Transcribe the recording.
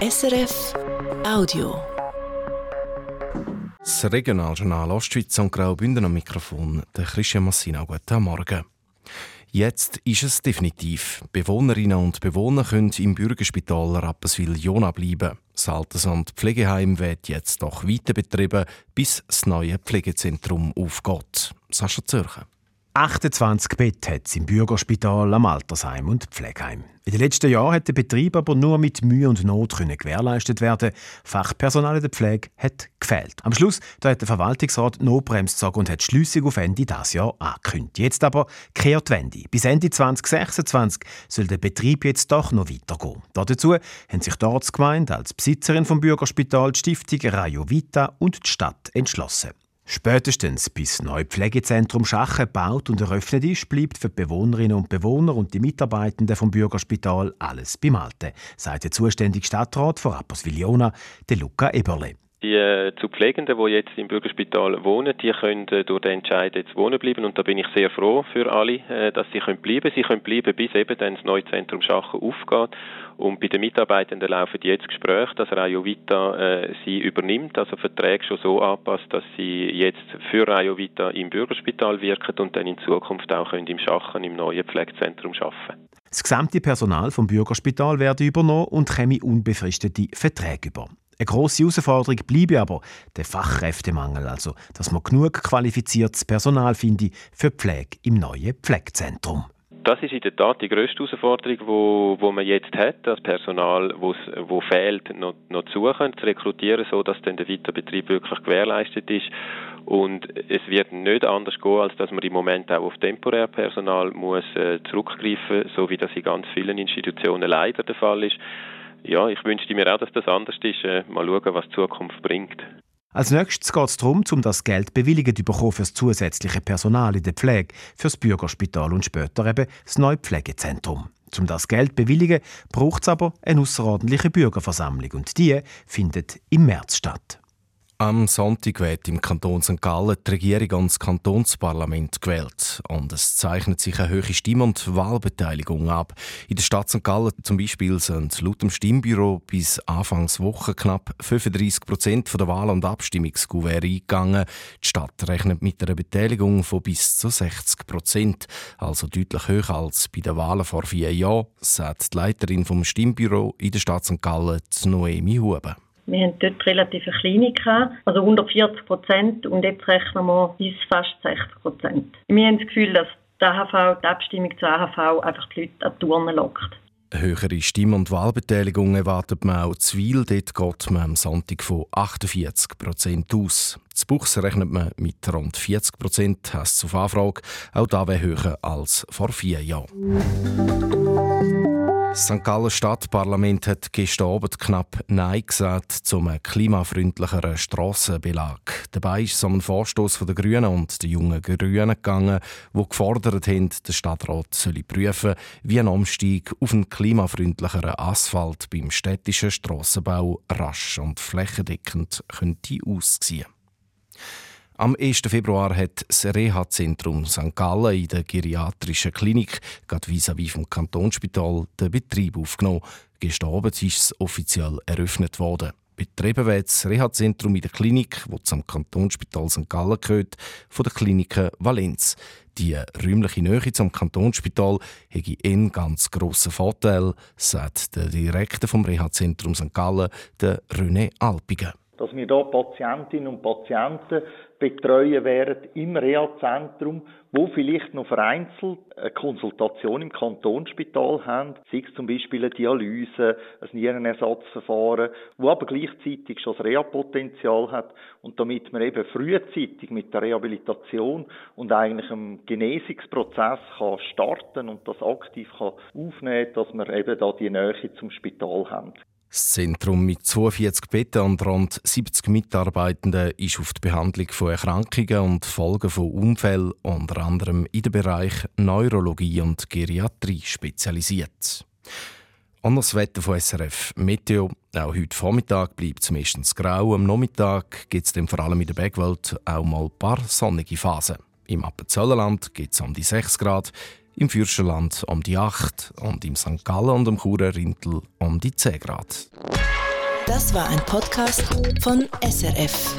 SRF Audio. Das Regionaljournal Ostschweiz und Graubünden am Mikrofon, der Christian Massina. Guten Morgen. Jetzt ist es definitiv. Bewohnerinnen und Bewohner können im Bürgerspital Rapperswil-Jona bleiben. Das Alters- und Pflegeheim wird jetzt doch weiter betrieben, bis das neue Pflegezentrum aufgeht. Sascha Zürcher. 28 Betten hat es im Bürgerspital, am Altersheim und Pflegeheim. In den letzten Jahren hat der Betrieb aber nur mit Mühe und Not gewährleistet werden. Fachpersonal in der Pflege hat gefehlt. Am Schluss da hat der Verwaltungsrat Notbremse gezogen und hat die Schliessung auf Ende dieses Jahr angekündigt. Jetzt aber kehrt die Wende. Bis Ende 2026 soll der Betrieb jetzt doch noch weitergehen. Dazu haben sich dort Gemeinde als Besitzerin vom Bürgerspital die Stiftung Rayo Vita und die Stadt entschlossen. Spätestens bis das neue Pflegezentrum Schachen gebaut und eröffnet ist, bleibt für die Bewohnerinnen und Bewohner und die Mitarbeitenden vom Bürgerspital alles beim Alten, sagt der zuständige Stadtrat von Rapperswil-Jona, Luca Eberle. Die äh, zu Pflegenden, die jetzt im Bürgerspital wohnen, die können äh, durch den Entscheid jetzt wohnen bleiben und da bin ich sehr froh für alle, äh, dass sie können bleiben. Sie können bleiben, bis eben dann das neue Zentrum Schachen aufgeht und bei den Mitarbeitenden laufen jetzt Gespräche, dass Rayo Vita äh, sie übernimmt, also Verträge schon so anpasst, dass sie jetzt für Rayo Vita im Bürgerspital wirken und dann in Zukunft auch können im Schachen im neuen Pflegezentrum arbeiten. Das gesamte Personal vom Bürgerspital werde übernommen und käme unbefristete Verträge über. Eine grosse Herausforderung bleibe aber der Fachkräftemangel, also dass man genug qualifiziertes Personal finde für Pflege im neuen Pflegezentrum. Das ist in der Tat die grösste Herausforderung, wo, wo man jetzt hat, das Personal, wo fehlt, noch, noch zu suchen, zu rekrutieren, so dass dann der Weiterbetrieb wirklich gewährleistet ist. Und es wird nicht anders gehen, als dass man im Moment auch auf Temporärpersonal muss äh, zurückgreifen, so wie das in ganz vielen Institutionen leider der Fall ist ja, ich wünschte mir auch, dass das anders ist. Äh, mal schauen, was die Zukunft bringt. Als nächstes geht es darum, um das Geld bewilligt zu bekommen für das zusätzliche Personal in der Pflege, für das Bürgerspital und später eben das neue Pflegezentrum. Um das Geld bewilligen, braucht es aber eine außerordentliche Bürgerversammlung und die findet im März statt. Am Sonntag wird im Kanton St. Gallen die Regierung ans Kantonsparlament gewählt. Und es zeichnet sich eine hohe Stimm- und Wahlbeteiligung ab. In der Stadt St. Gallen zum Beispiel sind laut dem Stimmbüro bis Anfangswoche knapp 35 Prozent der Wahl- und Abstimmungsgouverne eingegangen. Die Stadt rechnet mit einer Beteiligung von bis zu 60 Prozent, also deutlich höher als bei den Wahlen vor vier Jahren, sagt die Leiterin vom Stimmbüro in der Stadt St. Gallen, Noemi Huben. Wir haben dort relativ kleine gehabt, also 140 Prozent und jetzt rechnen wir bis fast 60 Prozent. Wir haben das Gefühl, dass die AHV, die Abstimmung zur AHV einfach die Leute an die Turnen lockt. Eine höhere Stimm- und Wahlbeteiligung erwartet man auch zu Wil. Dort geht man am Sonntag von 48 Prozent aus. Zu Buchs rechnet man mit rund 40 Prozent, heisst auf Anfrage. Auch da wäre höher als vor vier Jahren. Das St. Gallen Stadtparlament hat gestern Abend knapp Nein gesagt zum klimafreundlicheren Strassenbelag. Dabei ist es um einen Vorstoß der Grünen und der jungen Grünen gegangen, die gefordert haben, der Stadtrat solle prüfen, wie ein Umstieg auf einen klimafreundlicheren Asphalt beim städtischen Strassenbau rasch und flächendeckend könnte aussehen. Am 1. Februar hat das Reha-Zentrum St. Gallen in der geriatrischen Klinik, gerade vis-à-vis vom Kantonsspital, den Betrieb aufgenommen. Gestern Abend ist es offiziell eröffnet worden. Betrieben wird das Reha-Zentrum in der Klinik, wo zum Kantonsspital St. Gallen gehört, von der Klinik Valenz. Die räumliche Nähe zum Kantonsspital hätte einen ganz grossen Vorteil, sagt der Direktor vom Reha-Zentrum St. Gallen, der René Alpigen dass wir hier Patientinnen und Patienten betreuen werden im Reha-Zentrum, wo vielleicht noch vereinzelt eine Konsultation im Kantonsspital haben, sei es zum Beispiel eine Dialyse, ein Nierenersatzverfahren, wo aber gleichzeitig schon das Reha-Potenzial hat und damit man eben frühzeitig mit der Rehabilitation und eigentlich einem Genesungsprozess kann starten und das aktiv kann aufnehmen, dass wir eben da die Nähe zum Spital haben. Das Zentrum mit 42 Betten und rund 70 Mitarbeitenden ist auf die Behandlung von Erkrankungen und Folgen von Unfällen unter anderem in den Bereich Neurologie und Geriatrie spezialisiert. Anderes Wetter von SRF Meteo. Auch heute Vormittag bleibt es meistens grau. Am Nachmittag gibt es vor allem in der Bergwelt auch mal ein paar sonnige Phasen. Im Appenzellerland geht es um die 6 Grad, im Fürstenland um die 8 und im St. Gallen und im Churer Rintel um die 10 Grad. Das war ein Podcast von SRF.